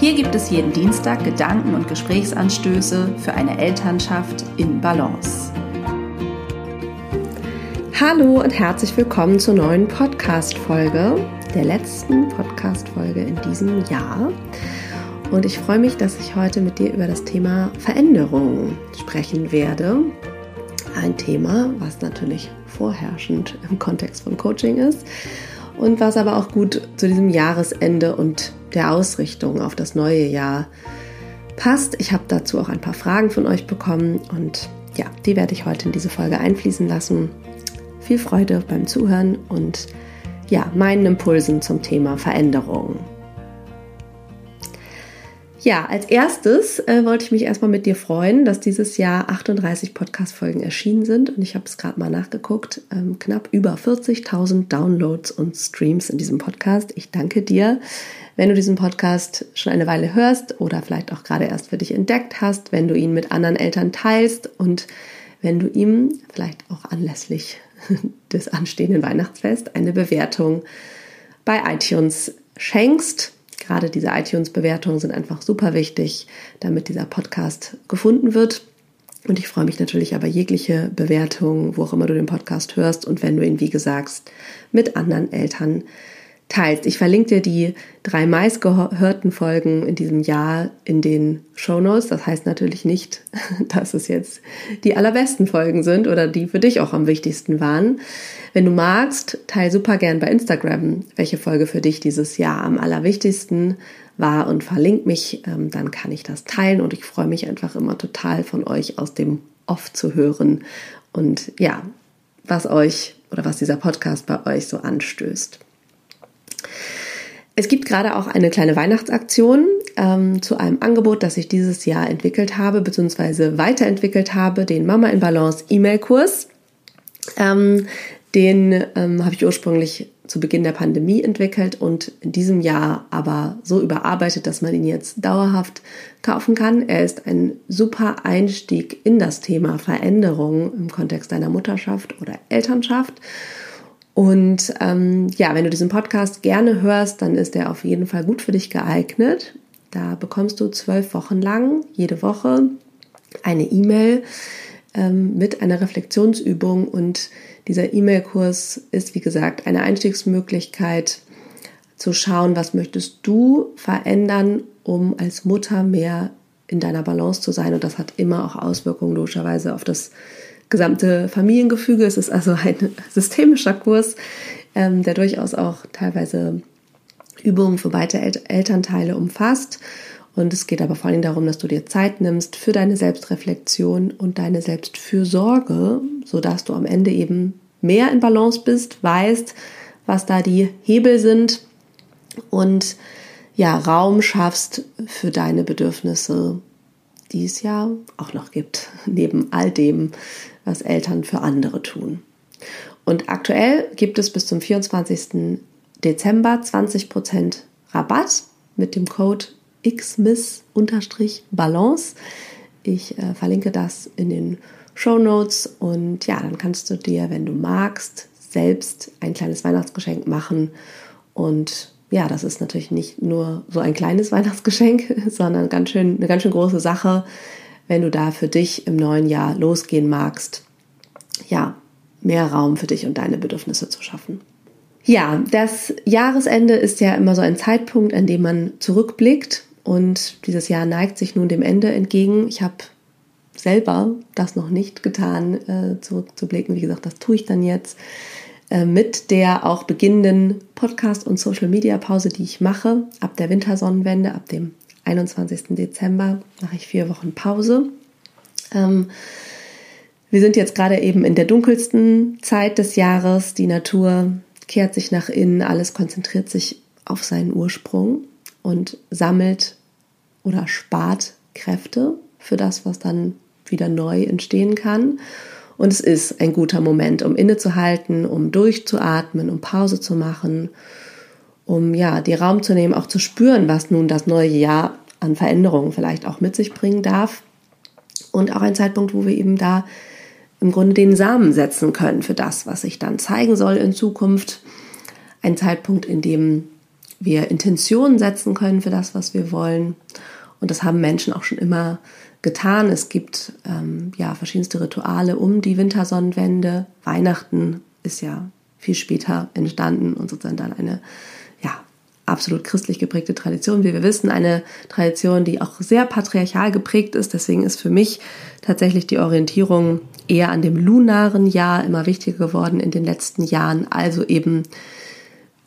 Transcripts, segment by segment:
Hier gibt es jeden Dienstag Gedanken und Gesprächsanstöße für eine Elternschaft in Balance. Hallo und herzlich willkommen zur neuen Podcast-Folge, der letzten Podcast-Folge in diesem Jahr. Und ich freue mich, dass ich heute mit dir über das Thema Veränderung sprechen werde. Ein Thema, was natürlich vorherrschend im Kontext von Coaching ist und was aber auch gut zu diesem Jahresende und der Ausrichtung auf das neue Jahr passt. Ich habe dazu auch ein paar Fragen von euch bekommen und ja, die werde ich heute in diese Folge einfließen lassen. Viel Freude beim Zuhören und ja, meinen Impulsen zum Thema Veränderung. Ja, als erstes äh, wollte ich mich erstmal mit dir freuen, dass dieses Jahr 38 Podcast-Folgen erschienen sind. Und ich habe es gerade mal nachgeguckt. Ähm, knapp über 40.000 Downloads und Streams in diesem Podcast. Ich danke dir. Wenn du diesen Podcast schon eine Weile hörst oder vielleicht auch gerade erst für dich entdeckt hast, wenn du ihn mit anderen Eltern teilst und wenn du ihm vielleicht auch anlässlich des anstehenden Weihnachtsfests eine Bewertung bei iTunes schenkst. Gerade diese iTunes-Bewertungen sind einfach super wichtig, damit dieser Podcast gefunden wird. Und ich freue mich natürlich aber jegliche Bewertung, wo auch immer du den Podcast hörst und wenn du ihn, wie gesagt, mit anderen Eltern teilst. Ich verlinke dir die drei meistgehörten Folgen in diesem Jahr in den Show Notes. Das heißt natürlich nicht, dass es jetzt die allerbesten Folgen sind oder die für dich auch am wichtigsten waren. Wenn du magst, teil super gern bei Instagram, welche Folge für dich dieses Jahr am allerwichtigsten war und verlink mich, ähm, dann kann ich das teilen und ich freue mich einfach immer total von euch aus dem Off zu hören und ja, was euch oder was dieser Podcast bei euch so anstößt. Es gibt gerade auch eine kleine Weihnachtsaktion ähm, zu einem Angebot, das ich dieses Jahr entwickelt habe, beziehungsweise weiterentwickelt habe, den Mama in Balance E-Mail-Kurs. Ähm, den ähm, habe ich ursprünglich zu Beginn der Pandemie entwickelt und in diesem Jahr aber so überarbeitet, dass man ihn jetzt dauerhaft kaufen kann. Er ist ein super Einstieg in das Thema Veränderung im Kontext deiner Mutterschaft oder Elternschaft. Und ähm, ja, wenn du diesen Podcast gerne hörst, dann ist er auf jeden Fall gut für dich geeignet. Da bekommst du zwölf Wochen lang jede Woche eine E-Mail ähm, mit einer Reflexionsübung und dieser E-Mail-Kurs ist, wie gesagt, eine Einstiegsmöglichkeit zu schauen, was möchtest du verändern, um als Mutter mehr in deiner Balance zu sein. Und das hat immer auch Auswirkungen logischerweise auf das gesamte Familiengefüge. Es ist also ein systemischer Kurs, ähm, der durchaus auch teilweise Übungen für beide El Elternteile umfasst. Und es geht aber vor allem darum, dass du dir Zeit nimmst für deine Selbstreflexion und deine Selbstfürsorge, sodass du am Ende eben mehr in Balance bist, weißt, was da die Hebel sind und ja, Raum schaffst für deine Bedürfnisse, die es ja auch noch gibt, neben all dem, was Eltern für andere tun. Und aktuell gibt es bis zum 24. Dezember 20% Rabatt mit dem Code xmiss-balance. Ich äh, verlinke das in den Show Notes und ja, dann kannst du dir, wenn du magst, selbst ein kleines Weihnachtsgeschenk machen. Und ja, das ist natürlich nicht nur so ein kleines Weihnachtsgeschenk, sondern ganz schön, eine ganz schön große Sache, wenn du da für dich im neuen Jahr losgehen magst, ja, mehr Raum für dich und deine Bedürfnisse zu schaffen. Ja, das Jahresende ist ja immer so ein Zeitpunkt, an dem man zurückblickt und dieses Jahr neigt sich nun dem Ende entgegen. Ich habe selber das noch nicht getan, äh, zurückzublicken. Wie gesagt, das tue ich dann jetzt äh, mit der auch beginnenden Podcast- und Social-Media-Pause, die ich mache. Ab der Wintersonnenwende, ab dem 21. Dezember mache ich vier Wochen Pause. Ähm, wir sind jetzt gerade eben in der dunkelsten Zeit des Jahres. Die Natur kehrt sich nach innen, alles konzentriert sich auf seinen Ursprung und sammelt oder spart Kräfte für das, was dann wieder neu entstehen kann. Und es ist ein guter Moment, um innezuhalten, um durchzuatmen, um Pause zu machen, um ja, die Raum zu nehmen, auch zu spüren, was nun das neue Jahr an Veränderungen vielleicht auch mit sich bringen darf. Und auch ein Zeitpunkt, wo wir eben da im Grunde den Samen setzen können für das, was sich dann zeigen soll in Zukunft. Ein Zeitpunkt, in dem wir Intentionen setzen können für das, was wir wollen. Und das haben Menschen auch schon immer getan. Es gibt ähm, ja verschiedenste Rituale um die Wintersonnenwende. Weihnachten ist ja viel später entstanden und sozusagen dann eine ja absolut christlich geprägte Tradition, wie wir wissen, eine Tradition, die auch sehr patriarchal geprägt ist. Deswegen ist für mich tatsächlich die Orientierung eher an dem lunaren Jahr immer wichtiger geworden in den letzten Jahren. Also eben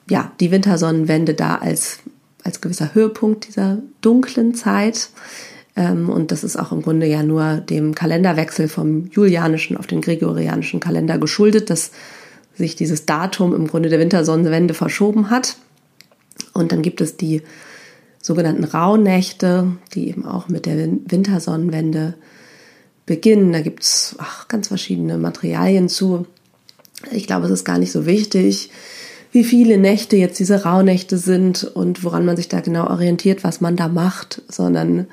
ja die Wintersonnenwende da als als gewisser Höhepunkt dieser dunklen Zeit. Ähm, und das ist auch im Grunde ja nur dem Kalenderwechsel vom julianischen auf den gregorianischen Kalender geschuldet, dass sich dieses Datum im Grunde der Wintersonnenwende verschoben hat. Und dann gibt es die sogenannten Rauhnächte, die eben auch mit der Wintersonnenwende beginnen. Da gibt es ganz verschiedene Materialien zu. Ich glaube, es ist gar nicht so wichtig, wie viele Nächte jetzt diese Rauhnächte sind und woran man sich da genau orientiert, was man da macht, sondern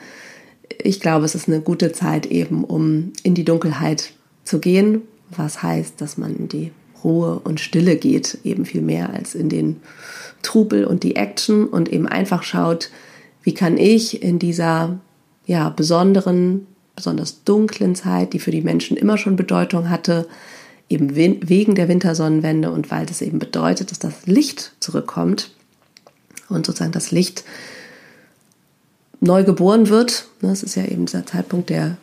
ich glaube, es ist eine gute Zeit eben, um in die Dunkelheit zu gehen, was heißt, dass man in die Ruhe und Stille geht, eben viel mehr als in den Trubel und die Action und eben einfach schaut, wie kann ich in dieser ja besonderen, besonders dunklen Zeit, die für die Menschen immer schon Bedeutung hatte, eben wegen der Wintersonnenwende und weil das eben bedeutet, dass das Licht zurückkommt und sozusagen das Licht neu geboren wird. Das ist ja eben dieser Zeitpunkt der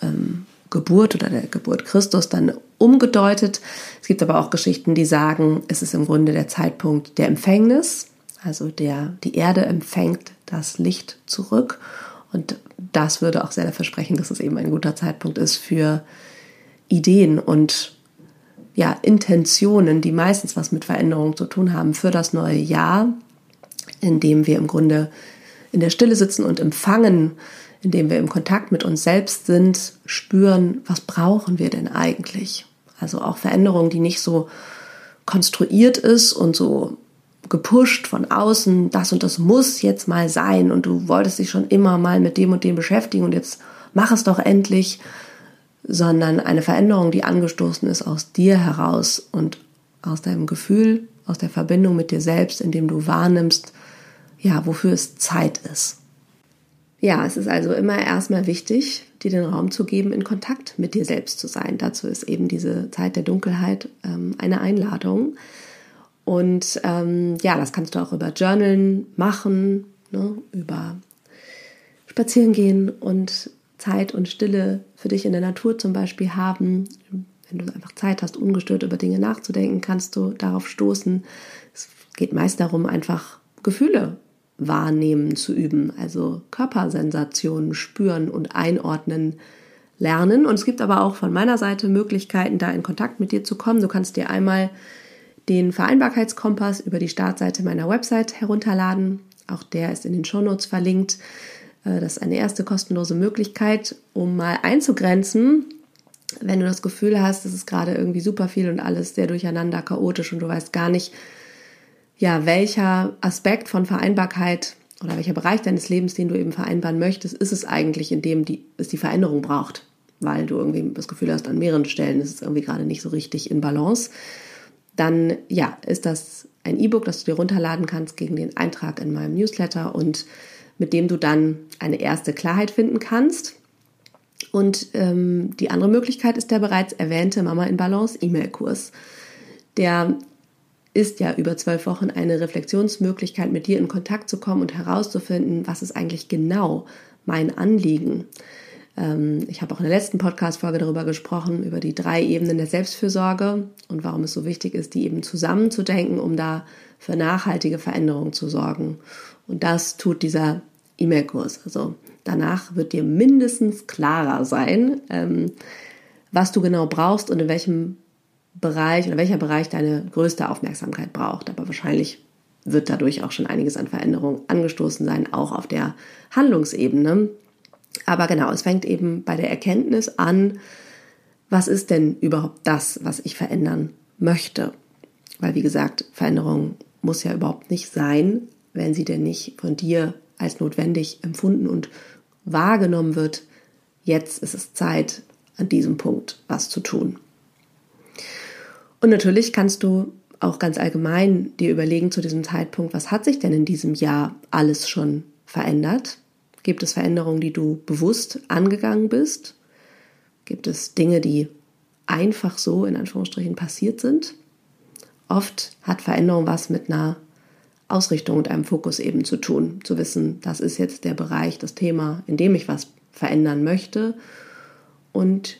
ähm, Geburt oder der Geburt Christus dann umgedeutet. Es gibt aber auch Geschichten, die sagen, es ist im Grunde der Zeitpunkt der Empfängnis, also der, die Erde empfängt das Licht zurück. Und das würde auch sehr dafür sprechen, dass es eben ein guter Zeitpunkt ist für Ideen und ja, Intentionen, die meistens was mit Veränderung zu tun haben für das neue Jahr, in dem wir im Grunde in der Stille sitzen und empfangen, indem wir im Kontakt mit uns selbst sind, spüren, was brauchen wir denn eigentlich? Also auch Veränderung, die nicht so konstruiert ist und so gepusht von außen, das und das muss jetzt mal sein und du wolltest dich schon immer mal mit dem und dem beschäftigen und jetzt mach es doch endlich, sondern eine Veränderung, die angestoßen ist aus dir heraus und aus deinem Gefühl, aus der Verbindung mit dir selbst, indem du wahrnimmst, ja, wofür es Zeit ist. Ja, es ist also immer erstmal wichtig, dir den Raum zu geben, in Kontakt mit dir selbst zu sein. Dazu ist eben diese Zeit der Dunkelheit ähm, eine Einladung. Und ähm, ja, das kannst du auch über Journalen machen, ne, über Spazieren gehen und Zeit und Stille für dich in der Natur zum Beispiel haben. Wenn du einfach Zeit hast, ungestört über Dinge nachzudenken, kannst du darauf stoßen. Es geht meist darum, einfach Gefühle wahrnehmen zu üben, also Körpersensationen spüren und einordnen lernen. Und es gibt aber auch von meiner Seite Möglichkeiten, da in Kontakt mit dir zu kommen. Du kannst dir einmal den Vereinbarkeitskompass über die Startseite meiner Website herunterladen. Auch der ist in den Shownotes verlinkt. Äh, das ist eine erste kostenlose Möglichkeit, um mal einzugrenzen, wenn du das Gefühl hast, es ist gerade irgendwie super viel und alles sehr durcheinander, chaotisch und du weißt gar nicht, ja, welcher Aspekt von Vereinbarkeit oder welcher Bereich deines Lebens, den du eben vereinbaren möchtest, ist es eigentlich, in dem die, es die Veränderung braucht, weil du irgendwie das Gefühl hast, an mehreren Stellen ist es irgendwie gerade nicht so richtig in Balance, dann ja, ist das ein E-Book, das du dir runterladen kannst gegen den Eintrag in meinem Newsletter und mit dem du dann eine erste Klarheit finden kannst. Und ähm, die andere Möglichkeit ist der bereits erwähnte Mama in Balance E-Mail-Kurs. Der ist ja über zwölf Wochen eine Reflexionsmöglichkeit, mit dir in Kontakt zu kommen und herauszufinden, was ist eigentlich genau mein Anliegen. Ähm, ich habe auch in der letzten Podcast-Folge darüber gesprochen, über die drei Ebenen der Selbstfürsorge und warum es so wichtig ist, die eben zusammenzudenken, um da für nachhaltige Veränderungen zu sorgen. Und das tut dieser E-Mail-Kurs. Also danach wird dir mindestens klarer sein, ähm, was du genau brauchst und in welchem Bereich oder welcher Bereich deine größte Aufmerksamkeit braucht. Aber wahrscheinlich wird dadurch auch schon einiges an Veränderungen angestoßen sein, auch auf der Handlungsebene. Aber genau, es fängt eben bei der Erkenntnis an, was ist denn überhaupt das, was ich verändern möchte? Weil, wie gesagt, Veränderung muss ja überhaupt nicht sein, wenn sie denn nicht von dir als notwendig empfunden und wahrgenommen wird. Jetzt ist es Zeit, an diesem Punkt was zu tun. Und natürlich kannst du auch ganz allgemein dir überlegen zu diesem Zeitpunkt, was hat sich denn in diesem Jahr alles schon verändert? Gibt es Veränderungen, die du bewusst angegangen bist? Gibt es Dinge, die einfach so in Anführungsstrichen passiert sind? Oft hat Veränderung was mit einer Ausrichtung und einem Fokus eben zu tun. Zu wissen, das ist jetzt der Bereich, das Thema, in dem ich was verändern möchte. Und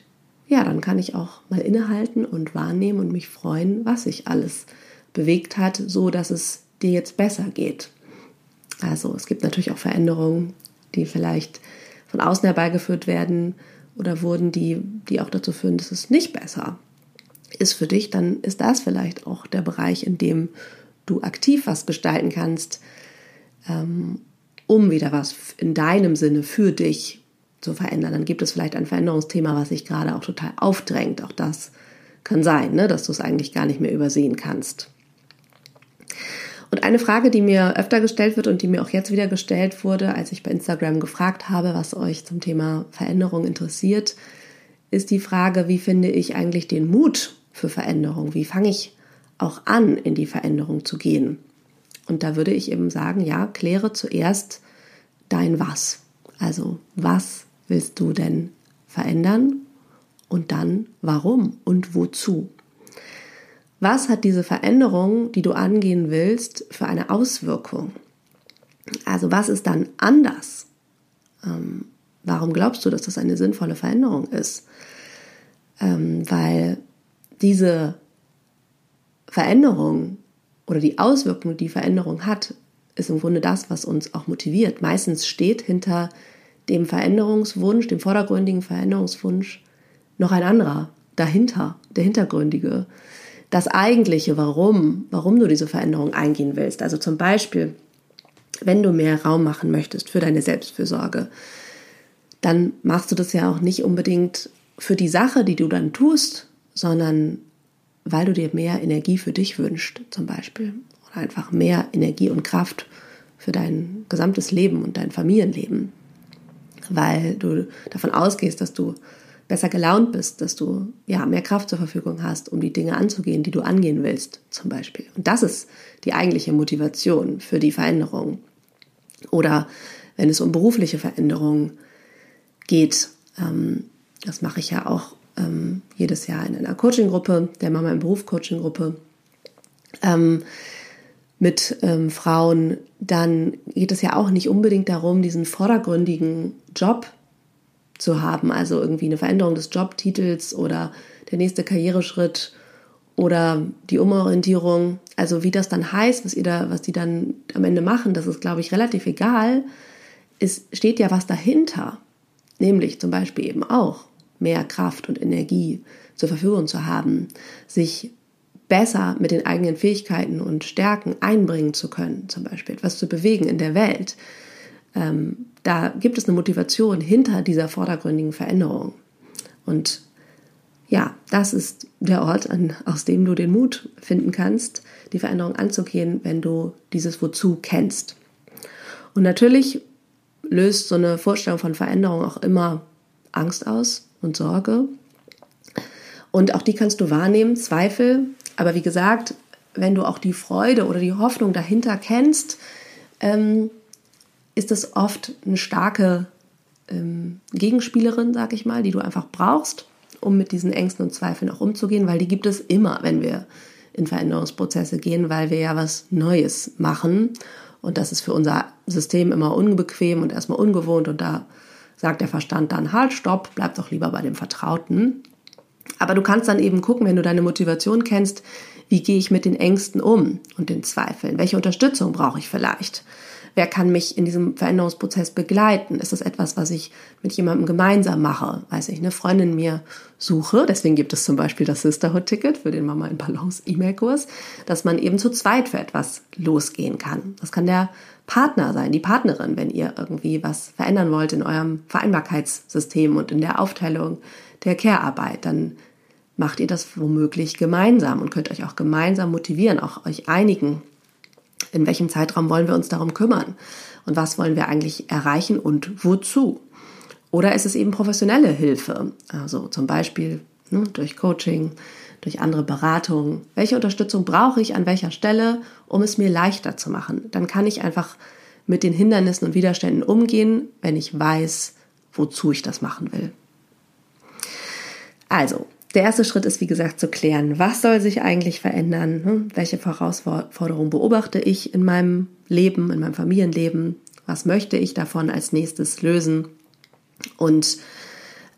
ja, dann kann ich auch mal innehalten und wahrnehmen und mich freuen, was sich alles bewegt hat, so dass es dir jetzt besser geht. Also es gibt natürlich auch Veränderungen, die vielleicht von außen herbeigeführt werden oder wurden, die, die auch dazu führen, dass es nicht besser ist für dich, dann ist das vielleicht auch der Bereich, in dem du aktiv was gestalten kannst, ähm, um wieder was in deinem Sinne für dich zu verändern. Dann gibt es vielleicht ein Veränderungsthema, was sich gerade auch total aufdrängt. Auch das kann sein, ne, dass du es eigentlich gar nicht mehr übersehen kannst. Und eine Frage, die mir öfter gestellt wird und die mir auch jetzt wieder gestellt wurde, als ich bei Instagram gefragt habe, was euch zum Thema Veränderung interessiert, ist die Frage, wie finde ich eigentlich den Mut für Veränderung? Wie fange ich auch an, in die Veränderung zu gehen? Und da würde ich eben sagen, ja, kläre zuerst dein Was. Also, was willst du denn verändern? Und dann, warum und wozu? Was hat diese Veränderung, die du angehen willst, für eine Auswirkung? Also was ist dann anders? Ähm, warum glaubst du, dass das eine sinnvolle Veränderung ist? Ähm, weil diese Veränderung oder die Auswirkung, die Veränderung hat, ist im Grunde das, was uns auch motiviert. Meistens steht hinter dem Veränderungswunsch, dem vordergründigen Veränderungswunsch, noch ein anderer dahinter, der hintergründige das eigentliche Warum, warum du diese Veränderung eingehen willst. Also zum Beispiel, wenn du mehr Raum machen möchtest für deine Selbstfürsorge, dann machst du das ja auch nicht unbedingt für die Sache, die du dann tust, sondern weil du dir mehr Energie für dich wünschst, zum Beispiel. Oder einfach mehr Energie und Kraft für dein gesamtes Leben und dein Familienleben. Weil du davon ausgehst, dass du besser gelaunt bist, dass du ja mehr Kraft zur Verfügung hast, um die Dinge anzugehen, die du angehen willst, zum Beispiel. Und das ist die eigentliche Motivation für die Veränderung. Oder wenn es um berufliche Veränderungen geht, ähm, das mache ich ja auch ähm, jedes Jahr in einer Coaching-Gruppe, der Mama im Beruf Coaching-Gruppe, ähm, mit ähm, Frauen, dann geht es ja auch nicht unbedingt darum, diesen vordergründigen Job zu haben. Also irgendwie eine Veränderung des Jobtitels oder der nächste Karriereschritt oder die Umorientierung. Also wie das dann heißt, was ihr da, was die dann am Ende machen, das ist, glaube ich, relativ egal. Es steht ja was dahinter. Nämlich zum Beispiel eben auch mehr Kraft und Energie zur Verfügung zu haben, sich besser mit den eigenen Fähigkeiten und Stärken einbringen zu können, zum Beispiel etwas zu bewegen in der Welt, ähm, da gibt es eine Motivation hinter dieser vordergründigen Veränderung. Und ja, das ist der Ort, an, aus dem du den Mut finden kannst, die Veränderung anzugehen, wenn du dieses Wozu kennst. Und natürlich löst so eine Vorstellung von Veränderung auch immer Angst aus und Sorge. Und auch die kannst du wahrnehmen, Zweifel. Aber wie gesagt, wenn du auch die Freude oder die Hoffnung dahinter kennst, ähm, ist das oft eine starke ähm, Gegenspielerin, sag ich mal, die du einfach brauchst, um mit diesen Ängsten und Zweifeln auch umzugehen, weil die gibt es immer, wenn wir in Veränderungsprozesse gehen, weil wir ja was Neues machen. Und das ist für unser System immer unbequem und erstmal ungewohnt. Und da sagt der Verstand dann, halt, stopp, bleib doch lieber bei dem Vertrauten. Aber du kannst dann eben gucken, wenn du deine Motivation kennst, wie gehe ich mit den Ängsten um und den Zweifeln? Welche Unterstützung brauche ich vielleicht? Wer kann mich in diesem Veränderungsprozess begleiten? Ist das etwas, was ich mit jemandem gemeinsam mache? Weiß ich, eine Freundin mir suche. Deswegen gibt es zum Beispiel das Sisterhood-Ticket für den Mama in Balance E-Mail-Kurs, dass man eben zu zweit für etwas losgehen kann. Das kann der Partner sein, die Partnerin, wenn ihr irgendwie was verändern wollt in eurem Vereinbarkeitssystem und in der Aufteilung der Care-Arbeit. Dann macht ihr das womöglich gemeinsam und könnt euch auch gemeinsam motivieren, auch euch einigen, in welchem Zeitraum wollen wir uns darum kümmern und was wollen wir eigentlich erreichen und wozu. Oder ist es eben professionelle Hilfe, also zum Beispiel ne, durch Coaching, durch andere Beratungen. Welche Unterstützung brauche ich an welcher Stelle, um es mir leichter zu machen? Dann kann ich einfach mit den Hindernissen und Widerständen umgehen, wenn ich weiß, wozu ich das machen will. Also, der erste Schritt ist, wie gesagt, zu klären, was soll sich eigentlich verändern, hm? welche Herausforderungen beobachte ich in meinem Leben, in meinem Familienleben, was möchte ich davon als nächstes lösen? Und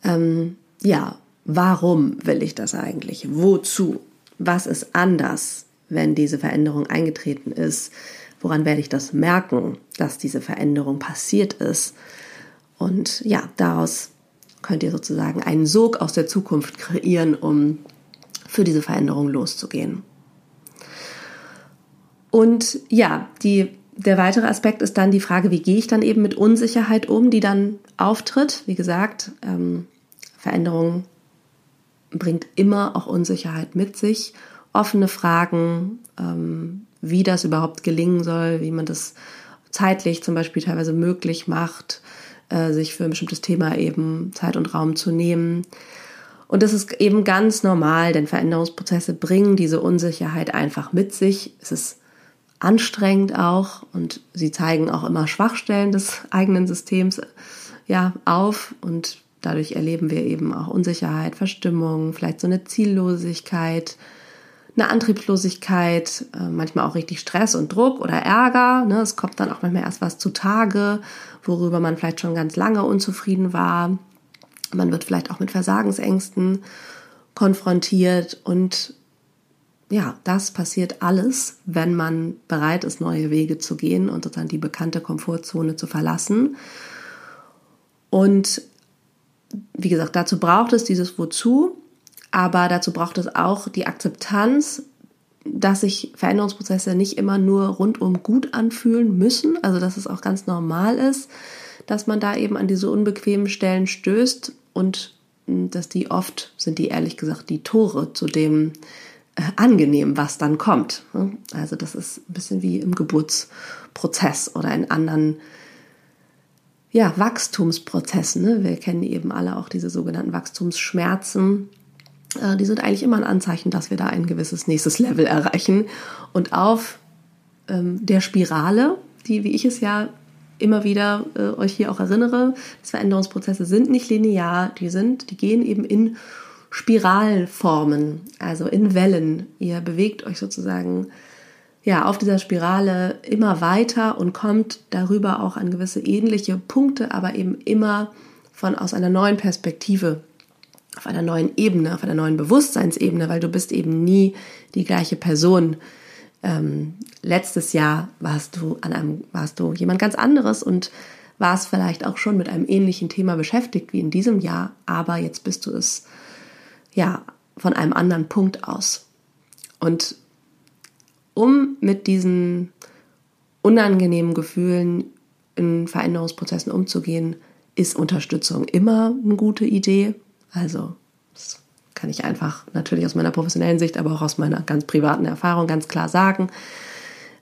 ähm, ja, warum will ich das eigentlich, wozu, was ist anders, wenn diese Veränderung eingetreten ist, woran werde ich das merken, dass diese Veränderung passiert ist? Und ja, daraus könnt ihr sozusagen einen Sog aus der Zukunft kreieren, um für diese Veränderung loszugehen. Und ja, die, der weitere Aspekt ist dann die Frage, wie gehe ich dann eben mit Unsicherheit um, die dann auftritt. Wie gesagt, ähm, Veränderung bringt immer auch Unsicherheit mit sich. Offene Fragen, ähm, wie das überhaupt gelingen soll, wie man das zeitlich zum Beispiel teilweise möglich macht, äh, sich für ein bestimmtes Thema eben Zeit und Raum zu nehmen. Und das ist eben ganz normal, denn Veränderungsprozesse bringen diese Unsicherheit einfach mit sich. Es ist anstrengend auch und sie zeigen auch immer Schwachstellen des eigenen Systems ja auf und dadurch erleben wir eben auch Unsicherheit, Verstimmung, vielleicht so eine Ziellosigkeit, eine Antriebslosigkeit, äh, manchmal auch richtig Stress und Druck oder Ärger. Ne? Es kommt dann auch manchmal erst was zutage, worüber man vielleicht schon ganz lange unzufrieden war. Man wird vielleicht auch mit Versagensängsten konfrontiert und ja, das passiert alles, wenn man bereit ist, neue Wege zu gehen und sozusagen die bekannte Komfortzone zu verlassen. Und wie gesagt, dazu braucht es dieses Wozu, aber dazu braucht es auch die Akzeptanz, dass sich Veränderungsprozesse nicht immer nur rundum gut anfühlen müssen, also dass es auch ganz normal ist, dass man da eben an diese unbequemen Stellen stößt und hm, dass die oft sind die ehrlich gesagt die Tore zu dem äh, angenehm, was dann kommt. Ne? Also das ist ein bisschen wie im Geburtsprozess oder in anderen ja, Wachstumsprozessen. Ne? Wir kennen eben alle auch diese sogenannten Wachstumsschmerzen die sind eigentlich immer ein Anzeichen, dass wir da ein gewisses nächstes Level erreichen. Und auf ähm, der Spirale, die, wie ich es ja immer wieder äh, euch hier auch erinnere, dass Veränderungsprozesse sind nicht linear, die sind, die gehen eben in Spiralformen, also in Wellen. Ihr bewegt euch sozusagen ja auf dieser Spirale immer weiter und kommt darüber auch an gewisse ähnliche Punkte, aber eben immer von aus einer neuen Perspektive auf einer neuen Ebene, auf einer neuen Bewusstseinsebene, weil du bist eben nie die gleiche Person. Ähm, letztes Jahr warst du an einem, warst du jemand ganz anderes und warst vielleicht auch schon mit einem ähnlichen Thema beschäftigt wie in diesem Jahr, aber jetzt bist du es ja von einem anderen Punkt aus. Und um mit diesen unangenehmen Gefühlen in Veränderungsprozessen umzugehen, ist Unterstützung immer eine gute Idee. Also, das kann ich einfach natürlich aus meiner professionellen Sicht, aber auch aus meiner ganz privaten Erfahrung ganz klar sagen.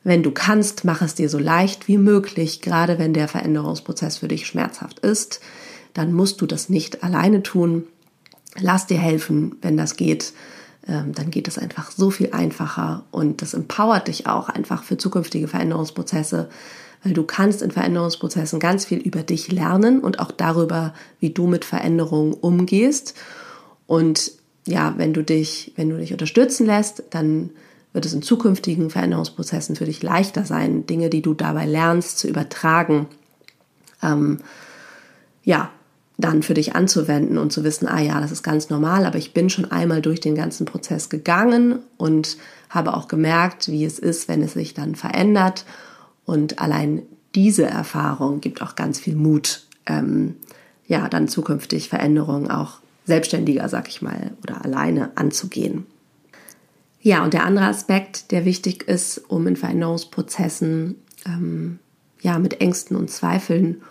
Wenn du kannst, mach es dir so leicht wie möglich, gerade wenn der Veränderungsprozess für dich schmerzhaft ist. Dann musst du das nicht alleine tun. Lass dir helfen, wenn das geht. Ähm, dann geht es einfach so viel einfacher und das empowert dich auch einfach für zukünftige Veränderungsprozesse, weil du kannst in Veränderungsprozessen ganz viel über dich lernen und auch darüber, wie du mit Veränderungen umgehst. Und ja, wenn du dich, wenn du dich unterstützen lässt, dann wird es in zukünftigen Veränderungsprozessen für dich leichter sein, Dinge, die du dabei lernst, zu übertragen, ähm, ja, dann für dich anzuwenden und zu wissen, ah ja, das ist ganz normal, aber ich bin schon einmal durch den ganzen Prozess gegangen und habe auch gemerkt, wie es ist, wenn es sich dann verändert und allein diese Erfahrung gibt auch ganz viel Mut, ähm, ja, dann zukünftig Veränderungen auch selbstständiger, sag ich mal, oder alleine anzugehen. Ja, und der andere Aspekt, der wichtig ist, um in Veränderungsprozessen ähm, ja, mit Ängsten und Zweifeln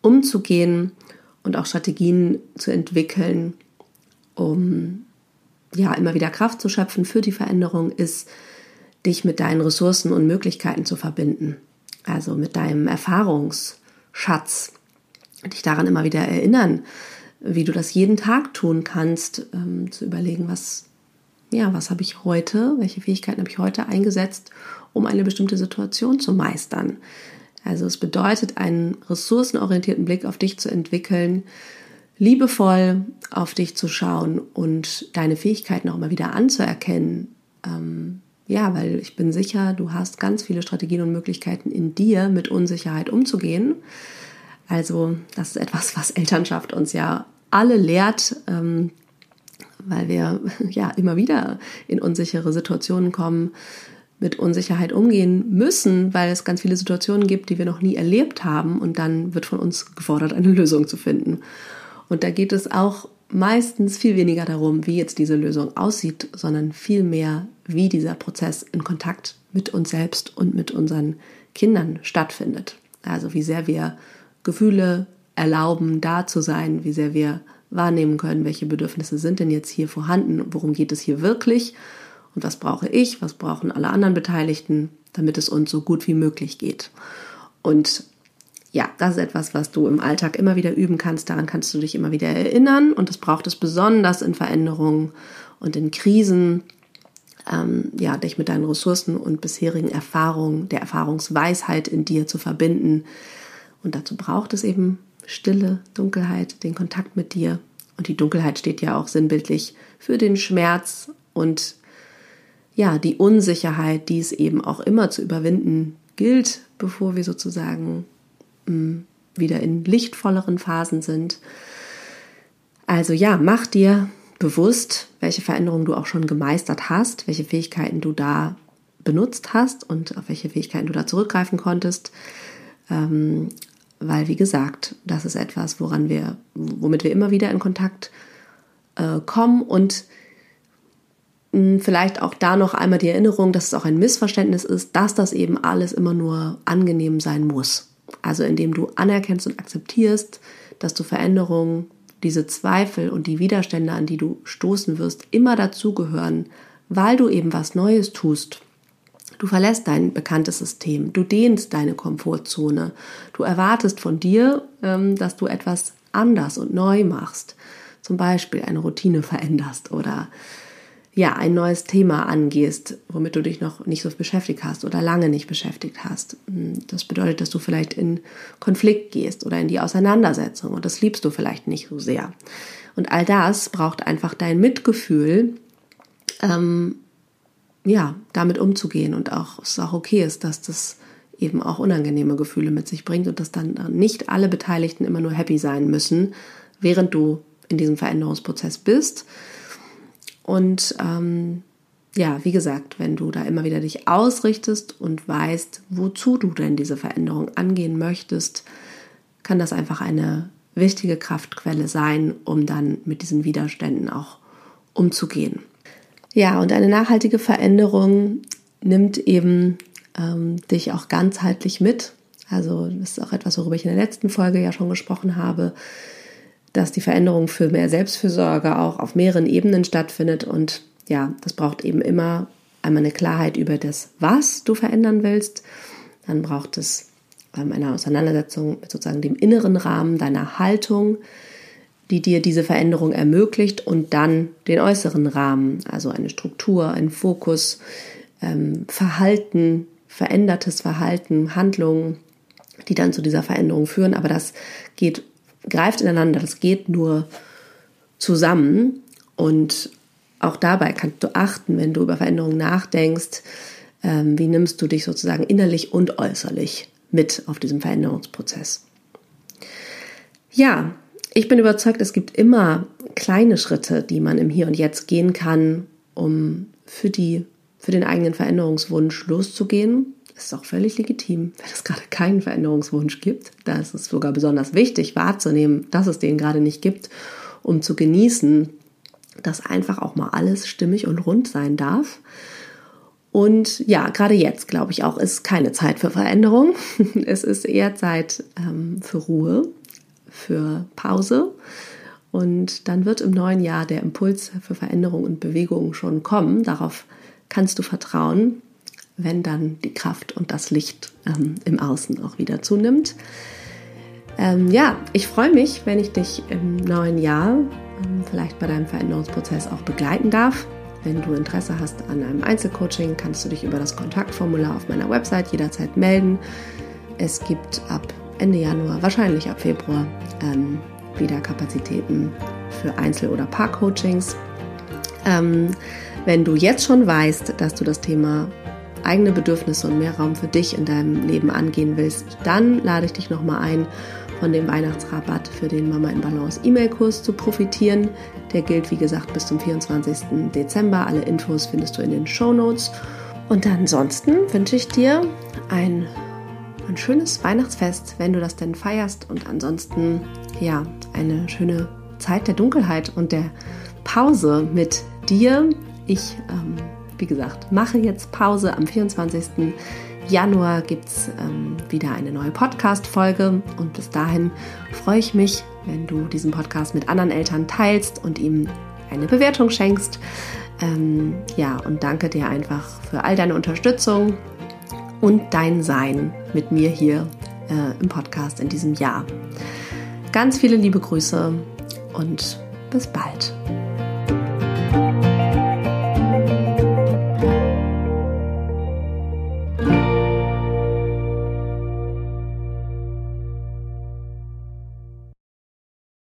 umzugehen und auch Strategien zu entwickeln, um ja immer wieder Kraft zu schöpfen für die Veränderung, ist, dich mit deinen Ressourcen und Möglichkeiten zu verbinden. Also mit deinem Erfahrungsschatz. Dich daran immer wieder erinnern, wie du das jeden Tag tun kannst, ähm, zu überlegen, was, ja, was habe ich heute, welche Fähigkeiten habe ich heute eingesetzt, um eine bestimmte Situation zu meistern. Also es bedeutet, einen ressourcenorientierten Blick auf dich zu entwickeln, liebevoll auf dich zu schauen und deine Fähigkeiten auch immer wieder anzuerkennen. Ähm, ja, weil ich bin sicher, du hast ganz viele Strategien und Möglichkeiten in dir, mit Unsicherheit umzugehen. Also das ist etwas, was Elternschaft uns ja alle lehrt, ähm, weil wir ja immer wieder in unsichere Situationen kommen, mit Unsicherheit umgehen müssen, weil es ganz viele Situationen gibt, die wir noch nie erlebt haben und dann wird von uns gefordert, eine Lösung zu finden. Und da geht es auch meistens viel weniger darum, wie jetzt diese Lösung aussieht, sondern viel mehr, wie dieser Prozess in Kontakt mit uns selbst und mit unseren Kindern stattfindet. Also wie sehr wir Gefühle erlauben, da zu sein, wie sehr wir wahrnehmen können, welche Bedürfnisse sind denn jetzt hier vorhanden, worum geht es hier wirklich und was brauche ich, was brauchen alle anderen Beteiligten, damit es uns so gut wie möglich geht. Und ja, das ist etwas, was du im Alltag immer wieder üben kannst. Daran kannst du dich immer wieder erinnern. Und das braucht es besonders in Veränderungen und in Krisen. Ähm, ja, dich mit deinen Ressourcen und bisherigen Erfahrungen, der Erfahrungsweisheit in dir zu verbinden. Und dazu braucht es eben Stille, Dunkelheit, den Kontakt mit dir. Und die Dunkelheit steht ja auch sinnbildlich für den Schmerz und ja, die Unsicherheit, die es eben auch immer zu überwinden gilt, bevor wir sozusagen wieder in lichtvolleren Phasen sind. Also ja, mach dir bewusst, welche Veränderungen du auch schon gemeistert hast, welche Fähigkeiten du da benutzt hast und auf welche Fähigkeiten du da zurückgreifen konntest. Ähm, weil, wie gesagt, das ist etwas, woran wir, womit wir immer wieder in Kontakt äh, kommen und mh, vielleicht auch da noch einmal die Erinnerung, dass es auch ein Missverständnis ist, dass das eben alles immer nur angenehm sein muss. Also indem du anerkennst und akzeptierst, dass du Veränderungen, diese Zweifel und die Widerstände, an die du stoßen wirst, immer dazugehören, weil du eben was Neues tust. Du verlässt dein bekanntes System, du dehnst deine Komfortzone, du erwartest von dir, ähm, dass du etwas anders und neu machst, zum Beispiel eine Routine veränderst oder ja, ein neues Thema angehst, womit du dich noch nicht so beschäftigt hast oder lange nicht beschäftigt hast. Hm, das bedeutet, dass du vielleicht in Konflikt gehst oder in die Auseinandersetzung und das liebst du vielleicht nicht so sehr. Und all das braucht einfach dein Mitgefühl, ähm, ja, damit umzugehen und auch es auch okay ist, dass das eben auch unangenehme Gefühle mit sich bringt und dass dann nicht alle Beteiligten immer nur happy sein müssen, während du in diesem Veränderungsprozess bist und ähm, ja, wie gesagt, wenn du da immer wieder dich ausrichtest und weißt, wozu du denn diese Veränderung angehen möchtest, kann das einfach eine wichtige Kraftquelle sein, um dann mit diesen Widerständen auch umzugehen. Ja, und eine nachhaltige Veränderung nimmt eben ähm, dich auch ganzheitlich mit. Also das ist auch etwas, worüber ich in der letzten Folge ja schon gesprochen habe dass die Veränderung für mehr Selbstfürsorge auch auf mehreren Ebenen stattfindet. Und ja, das braucht eben immer einmal eine Klarheit über das, was du verändern willst. Dann braucht es ähm, eine Auseinandersetzung mit sozusagen dem inneren Rahmen deiner Haltung, die dir diese Veränderung ermöglicht und dann den äußeren Rahmen, also eine Struktur, ein Fokus, ähm, Verhalten, verändertes Verhalten, Handlungen, die dann zu dieser Veränderung führen. Aber das geht greift ineinander, das geht nur zusammen. Und auch dabei kannst du achten, wenn du über Veränderungen nachdenkst, ähm, wie nimmst du dich sozusagen innerlich und äußerlich mit auf diesem Veränderungsprozess. Ja, ich bin überzeugt, es gibt immer kleine Schritte, die man im Hier und Jetzt gehen kann, um für, die, für den eigenen Veränderungswunsch loszugehen ist auch völlig legitim, wenn es gerade keinen Veränderungswunsch gibt. Da ist es sogar besonders wichtig wahrzunehmen, dass es den gerade nicht gibt, um zu genießen, dass einfach auch mal alles stimmig und rund sein darf. Und ja, gerade jetzt, glaube ich auch, ist keine Zeit für Veränderung. Es ist eher Zeit ähm, für Ruhe, für Pause. Und dann wird im neuen Jahr der Impuls für Veränderung und Bewegung schon kommen. Darauf kannst du vertrauen, wenn dann die Kraft und das Licht ähm, im Außen auch wieder zunimmt. Ähm, ja, ich freue mich, wenn ich dich im neuen Jahr ähm, vielleicht bei deinem Veränderungsprozess auch begleiten darf. Wenn du Interesse hast an einem Einzelcoaching, kannst du dich über das Kontaktformular auf meiner Website jederzeit melden. Es gibt ab Ende Januar, wahrscheinlich ab Februar, ähm, wieder Kapazitäten für Einzel- oder Paar-Coachings. Ähm, wenn du jetzt schon weißt, dass du das Thema eigene Bedürfnisse und mehr Raum für dich in deinem Leben angehen willst, dann lade ich dich nochmal ein, von dem Weihnachtsrabatt für den Mama in Balance E-Mail-Kurs zu profitieren. Der gilt, wie gesagt, bis zum 24. Dezember. Alle Infos findest du in den Show Notes. Und ansonsten wünsche ich dir ein, ein schönes Weihnachtsfest, wenn du das denn feierst. Und ansonsten, ja, eine schöne Zeit der Dunkelheit und der Pause mit dir. Ich, ähm, wie gesagt, mache jetzt Pause am 24. Januar gibt es ähm, wieder eine neue Podcast-Folge und bis dahin freue ich mich, wenn du diesen Podcast mit anderen Eltern teilst und ihm eine Bewertung schenkst. Ähm, ja, und danke dir einfach für all deine Unterstützung und dein Sein mit mir hier äh, im Podcast in diesem Jahr. Ganz viele liebe Grüße und bis bald.